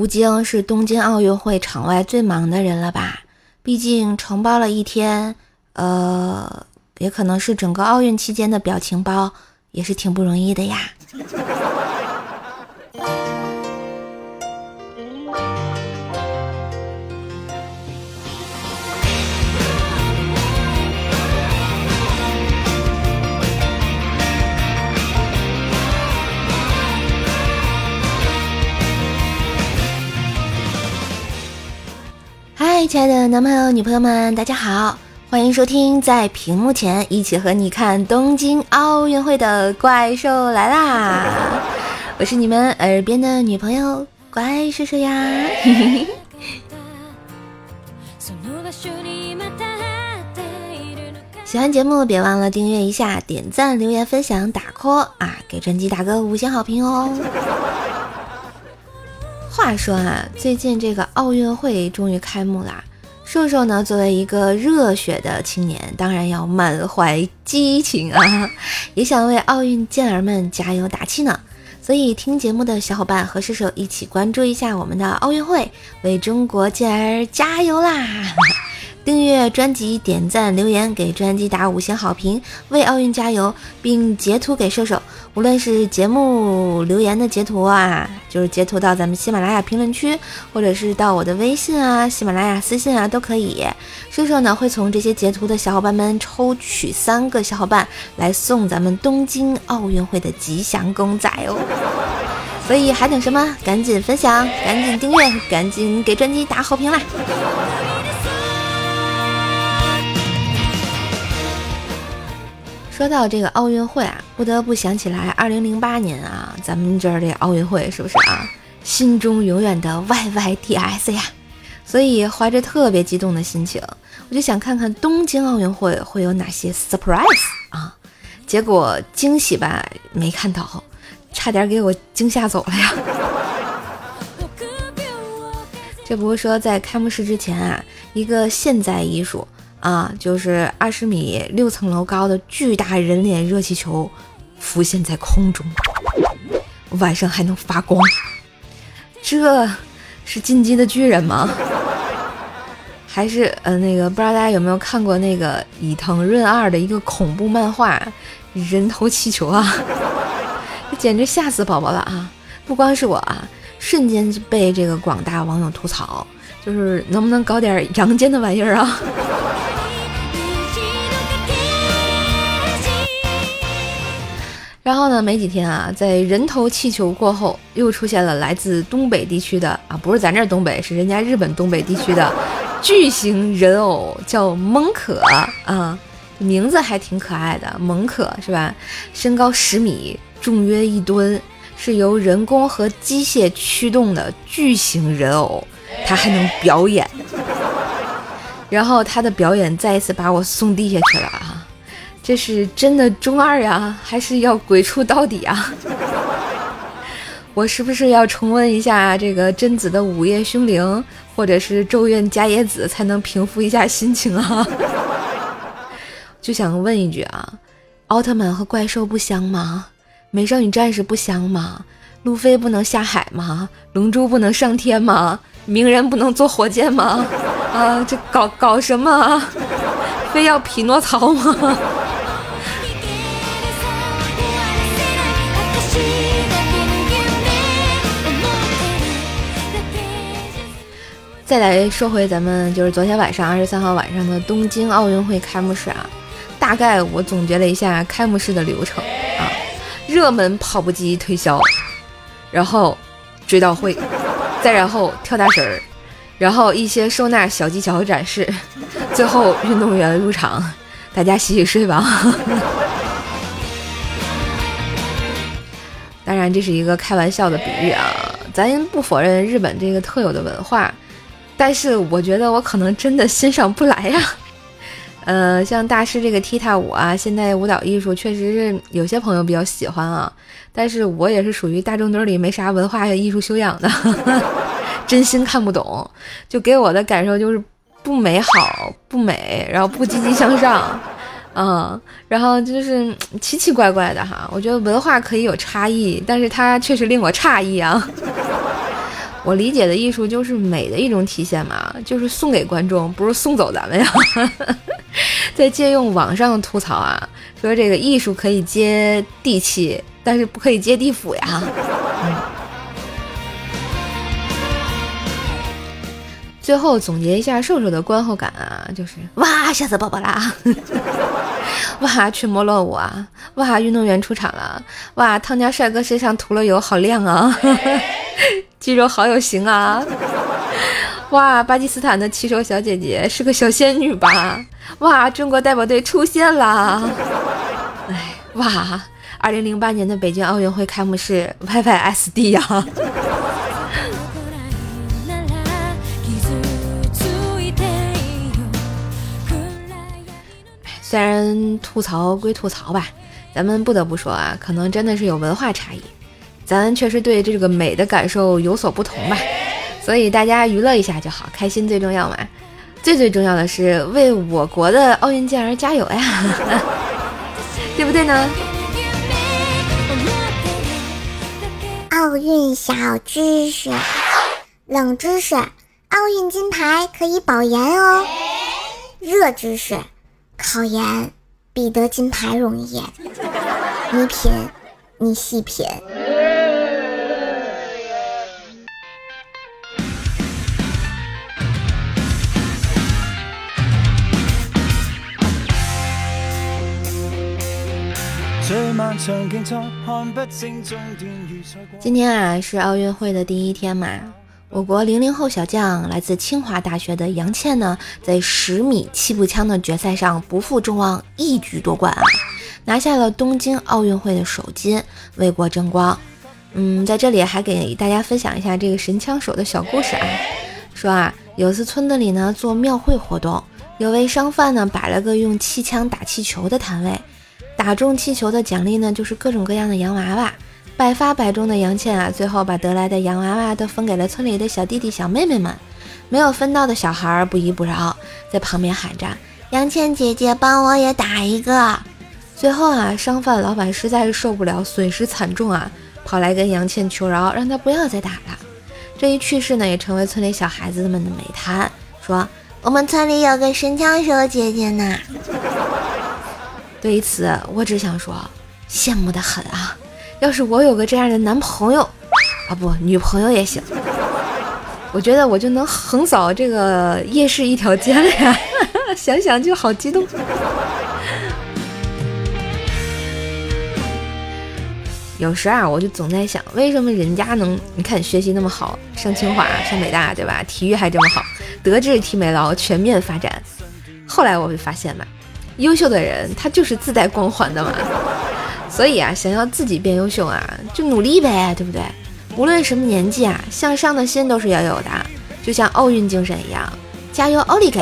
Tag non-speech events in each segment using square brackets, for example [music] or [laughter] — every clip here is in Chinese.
吴京是东京奥运会场外最忙的人了吧？毕竟承包了一天，呃，也可能是整个奥运期间的表情包，也是挺不容易的呀。嗨，亲爱的男朋友、女朋友们，大家好，欢迎收听在屏幕前一起和你看东京奥运会的怪兽来啦！[laughs] 我是你们耳边的女朋友怪叔叔呀。[laughs] 喜欢节目别忘了订阅一下、点赞、留言、分享、打 call 啊，给专辑打个五星好评哦。话说啊，最近这个奥运会终于开幕啦！瘦瘦呢，作为一个热血的青年，当然要满怀激情啊，[laughs] 也想为奥运健儿们加油打气呢。所以听节目的小伙伴和瘦瘦一起关注一下我们的奥运会，为中国健儿加油啦！订阅专辑，点赞留言，给专辑打五星好评，为奥运加油，并截图给射手。无论是节目留言的截图啊，就是截图到咱们喜马拉雅评论区，或者是到我的微信啊、喜马拉雅私信啊，都可以。射手呢会从这些截图的小伙伴们抽取三个小伙伴来送咱们东京奥运会的吉祥公仔哦。所以还等什么？赶紧分享，赶紧订阅，赶紧给专辑打好评啦！说到这个奥运会啊，不得不想起来二零零八年啊，咱们这儿这奥运会是不是啊？心中永远的 YYDS 呀！所以怀着特别激动的心情，我就想看看东京奥运会会有哪些 surprise 啊！结果惊喜吧没看到，差点给我惊吓走了呀！[laughs] 这不是说在开幕式之前啊，一个现代艺术。啊，就是二十米六层楼高的巨大人脸热气球浮现在空中，晚上还能发光，这是进击的巨人吗？[laughs] 还是呃那个不知道大家有没有看过那个伊藤润二的一个恐怖漫画《人头气球》啊？这 [laughs] 简直吓死宝宝了啊！不光是我啊，瞬间被这个广大网友吐槽，就是能不能搞点阳间的玩意儿啊？然后呢？没几天啊，在人头气球过后，又出现了来自东北地区的啊，不是咱这东北，是人家日本东北地区的巨型人偶，叫蒙可啊，名字还挺可爱的，蒙可是吧？身高十米，重约一吨，是由人工和机械驱动的巨型人偶，它还能表演。然后他的表演再一次把我送地下去了啊！这是真的中二呀，还是要鬼畜到底啊？[laughs] 我是不是要重温一下这个贞子的午夜凶铃，或者是咒怨伽野子，才能平复一下心情啊？[laughs] 就想问一句啊，奥特曼和怪兽不香吗？美少女战士不香吗？路飞不能下海吗？龙珠不能上天吗？鸣人不能坐火箭吗？啊，这搞搞什么？非要匹诺曹吗？再来说回咱们就是昨天晚上二十三号晚上的东京奥运会开幕式啊，大概我总结了一下开幕式的流程啊，热门跑步机推销，然后追悼会，再然后跳大神儿，然后一些收纳小技巧展示，最后运动员入场，大家洗洗睡吧。[laughs] 当然这是一个开玩笑的比喻啊，咱不否认日本这个特有的文化。但是我觉得我可能真的欣赏不来呀，[laughs] 呃，像大师这个踢踏舞啊，现代舞蹈艺术确实是有些朋友比较喜欢啊，但是我也是属于大众堆里没啥文化艺术修养的，[laughs] 真心看不懂，就给我的感受就是不美好、不美，然后不积极向上，[laughs] 嗯，然后就是奇奇怪怪的哈。我觉得文化可以有差异，但是它确实令我诧异啊。[laughs] 我理解的艺术就是美的一种体现嘛，就是送给观众，不是送走咱们呀。[laughs] 在借用网上吐槽啊，说这个艺术可以接地气，但是不可以接地府呀。最后总结一下瘦瘦的观后感啊，就是哇，吓死宝宝啦！[laughs] 哇，群魔乱舞啊！哇，运动员出场了！哇，汤家帅哥身上涂了油，好亮啊！[laughs] 肌肉好有型啊！哇，巴基斯坦的骑手小姐姐是个小仙女吧？哇，中国代表队出现了！哎，哇，二零零八年的北京奥运会开幕式 Y Y S D 呀！虽然吐槽归吐槽吧，咱们不得不说啊，可能真的是有文化差异，咱确实对这个美的感受有所不同吧。所以大家娱乐一下就好，开心最重要嘛。最最重要的是为我国的奥运健儿加油呀，[laughs] 对不对呢？奥运小知识，冷知识：奥运金牌可以保研哦。热知识。考研比得金牌容易，[laughs] 你品，你细品。今天啊，是奥运会的第一天嘛。我国零零后小将来自清华大学的杨倩呢，在十米气步枪的决赛上不负众望，一举夺冠啊，拿下了东京奥运会的首金，为国争光。嗯，在这里还给大家分享一下这个神枪手的小故事啊。说啊，有次村子里呢做庙会活动，有位商贩呢摆了个用气枪打气球的摊位，打中气球的奖励呢就是各种各样的洋娃娃。百发百中的杨倩啊，最后把得来的洋娃娃都分给了村里的小弟弟小妹妹们，没有分到的小孩不依不饶，在旁边喊着：“杨倩姐姐，帮我也打一个。”最后啊，商贩老板实在是受不了，损失惨重啊，跑来跟杨倩求饶，让她不要再打了。这一去世呢，也成为村里小孩子们的美谈，说我们村里有个神枪手姐姐呢。对于此，我只想说，羡慕的很啊。要是我有个这样的男朋友，啊不，女朋友也行，我觉得我就能横扫这个夜市一条街了呀！[laughs] 想想就好激动。有时啊，我就总在想，为什么人家能？你看学习那么好，上清华、上北大，对吧？体育还这么好，德智体美劳全面发展。后来我会发现嘛，优秀的人他就是自带光环的嘛。所以啊，想要自己变优秀啊，就努力呗，对不对？无论什么年纪啊，向上的心都是要有的，就像奥运精神一样，加油，奥利给！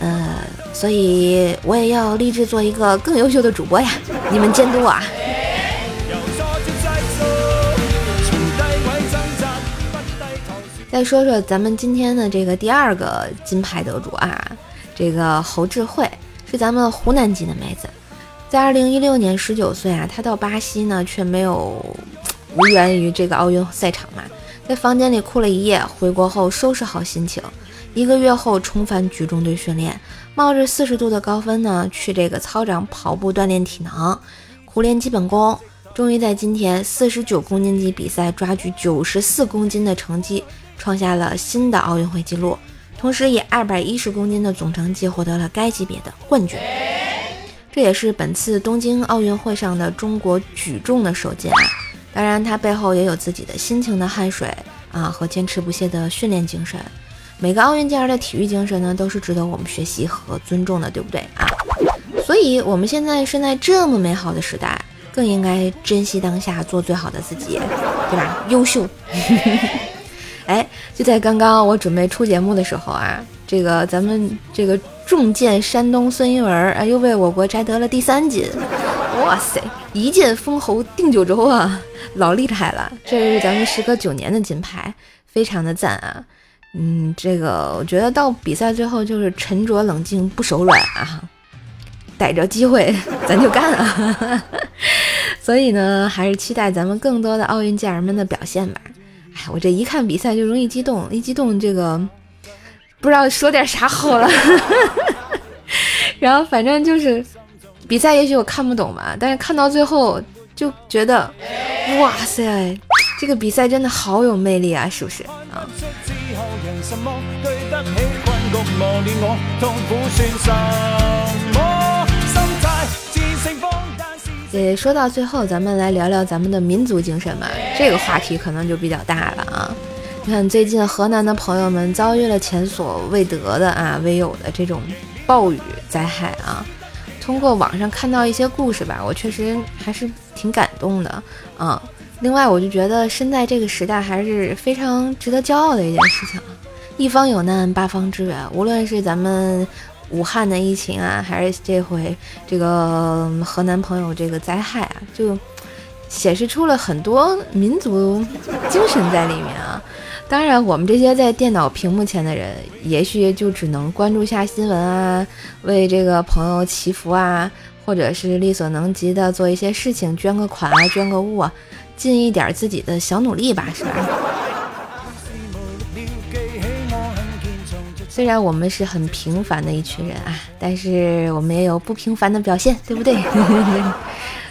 呃，所以我也要立志做一个更优秀的主播呀，[laughs] 你们监督我啊！再说说咱们今天的这个第二个金牌得主啊，这个侯智慧是咱们湖南籍的妹子。在二零一六年，十九岁啊，他到巴西呢，却没有无缘于这个奥运赛场嘛，在房间里哭了一夜。回国后收拾好心情，一个月后重返举重队训练，冒着四十度的高温呢，去这个操场跑步锻炼体能，苦练基本功，终于在今天四十九公斤级比赛抓举九十四公斤的成绩，创下了新的奥运会纪录，同时以二百一十公斤的总成绩获得了该级别的冠军。这也是本次东京奥运会上的中国举重的首金啊！当然，它背后也有自己的辛勤的汗水啊和坚持不懈的训练精神。每个奥运健儿的体育精神呢，都是值得我们学习和尊重的，对不对啊？所以，我们现在身在这么美好的时代，更应该珍惜当下，做最好的自己，对吧？优秀！[laughs] 哎，就在刚刚我准备出节目的时候啊，这个咱们这个。重剑山东孙一文啊，又为我国摘得了第三金！哇塞，一剑封喉定九州啊，老厉害了！这是咱们时隔九年的金牌，非常的赞啊！嗯，这个我觉得到比赛最后就是沉着冷静，不手软啊，逮着机会 [laughs] 咱就干啊！所以呢，还是期待咱们更多的奥运健儿们的表现吧。哎，我这一看比赛就容易激动，一激动这个不知道说点啥好了。[laughs] 然后反正就是比赛，也许我看不懂吧，但是看到最后就觉得，哇塞，这个比赛真的好有魅力啊，是不是啊？也说到最后，咱们来聊聊咱们的民族精神吧。这个话题可能就比较大了。你看，最近河南的朋友们遭遇了前所未得的啊、未有的这种暴雨灾害啊。通过网上看到一些故事吧，我确实还是挺感动的啊。另外，我就觉得身在这个时代还是非常值得骄傲的一件事情啊。一方有难，八方支援。无论是咱们。武汉的疫情啊，还是这回这个河南朋友这个灾害啊，就显示出了很多民族精神在里面啊。当然，我们这些在电脑屏幕前的人，也许就只能关注下新闻啊，为这个朋友祈福啊，或者是力所能及的做一些事情，捐个款啊，捐个物啊，尽一点自己的小努力吧，是吧？虽然我们是很平凡的一群人啊，但是我们也有不平凡的表现，对不对？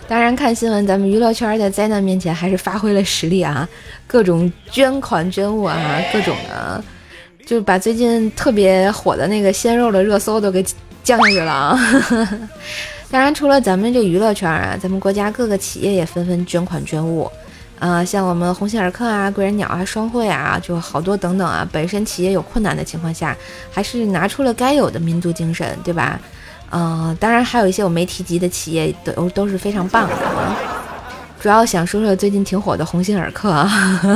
当然，看新闻，咱们娱乐圈在灾难面前还是发挥了实力啊，各种捐款捐物啊，各种的，就把最近特别火的那个鲜肉的热搜都给降下去了啊。[laughs] 当然，除了咱们这娱乐圈啊，咱们国家各个企业也纷纷捐款捐物。啊，像我们鸿星尔克啊、贵人鸟啊、双汇啊，就好多等等啊。本身企业有困难的情况下，还是拿出了该有的民族精神，对吧？呃，当然还有一些我没提及的企业，都都是非常棒的啊。主要想说说最近挺火的鸿星尔克啊，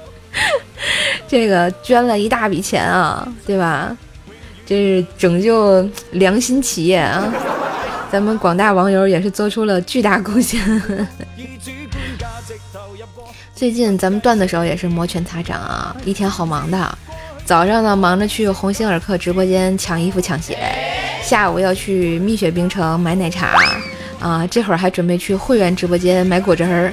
[laughs] 这个捐了一大笔钱啊，对吧？这是拯救良心企业啊，咱们广大网友也是做出了巨大贡献。[laughs] 最近咱们断的时候也是摩拳擦掌啊，一天好忙的。早上呢忙着去鸿星尔克直播间抢衣服抢鞋，下午要去蜜雪冰城买奶茶啊，这会儿还准备去会员直播间买果汁儿，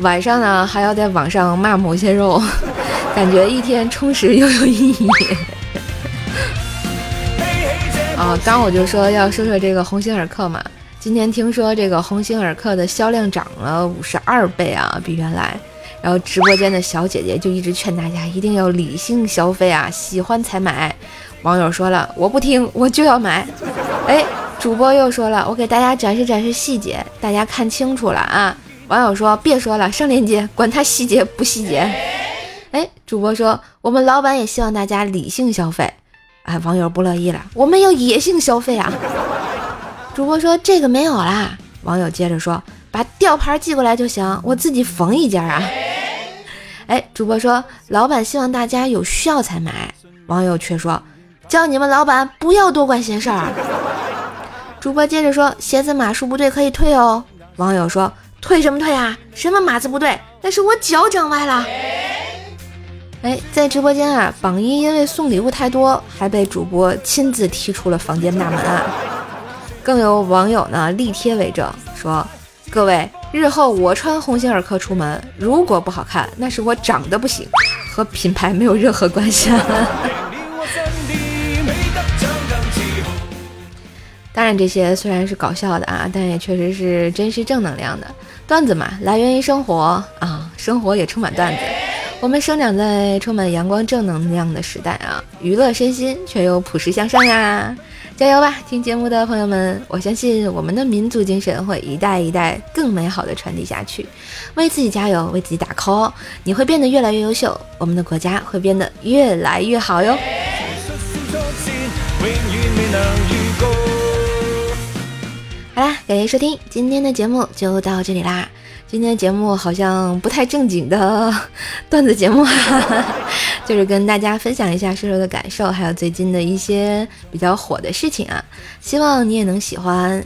晚上呢还要在网上骂某些肉，[laughs] 感觉一天充实又有意义。[laughs] 啊，刚我就说要说说这个鸿星尔克嘛，今天听说这个鸿星尔克的销量涨了五十二倍啊，比原来。然后直播间的小姐姐就一直劝大家一定要理性消费啊，喜欢才买。网友说了，我不听，我就要买。哎，主播又说了，我给大家展示展示细节，大家看清楚了啊。网友说，别说了，上链接，管他细节不细节。哎，主播说，我们老板也希望大家理性消费。哎，网友不乐意了，我们要野性消费啊。主播说，这个没有啦。网友接着说，把吊牌寄过来就行，我自己缝一件啊。哎，主播说，老板希望大家有需要才买，网友却说，叫你们老板不要多管闲事儿。主播接着说，鞋子码数不对可以退哦。网友说，退什么退啊？什么码子不对？那是我脚长歪了。哎，在直播间啊，榜一因为送礼物太多，还被主播亲自踢出了房间大门啊。更有网友呢力贴为证，说，各位。日后我穿鸿星尔克出门，如果不好看，那是我长得不行，和品牌没有任何关系。当然，这些虽然是搞笑的啊，但也确实是真实正能量的段子嘛，来源于生活啊，生活也充满段子。我们生长在充满阳光正能量的时代啊，娱乐身心却又朴实向上呀。加油吧，听节目的朋友们！我相信我们的民族精神会一代一代更美好的传递下去。为自己加油，为自己打 call，你会变得越来越优秀，我们的国家会变得越来越好哟。好啦，感谢收听今天的节目，就到这里啦。今天的节目好像不太正经的 [laughs] 段子节目，[laughs] 就是跟大家分享一下瘦瘦的感受，还有最近的一些比较火的事情啊。希望你也能喜欢，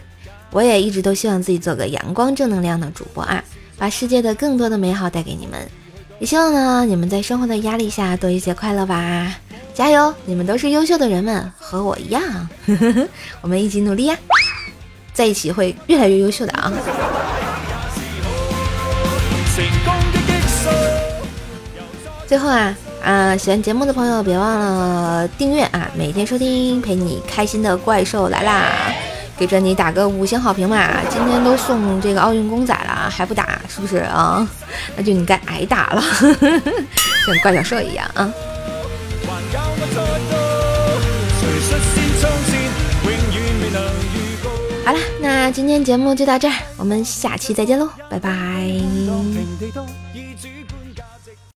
我也一直都希望自己做个阳光正能量的主播啊，把世界的更多的美好带给你们。也希望呢，你们在生活的压力下多一些快乐吧。加油，你们都是优秀的人们，和我一样，[laughs] 我们一起努力呀，在一起会越来越优秀的啊。最后啊啊，喜欢节目的朋友别忘了订阅啊，每天收听，陪你开心的怪兽来啦！给专辑打个五星好评嘛！今天都送这个奥运公仔了，还不打是不是啊？那就你该挨打了，[laughs] 像怪小兽一样啊！那今天节目就到这儿，我们下期再见喽，拜拜。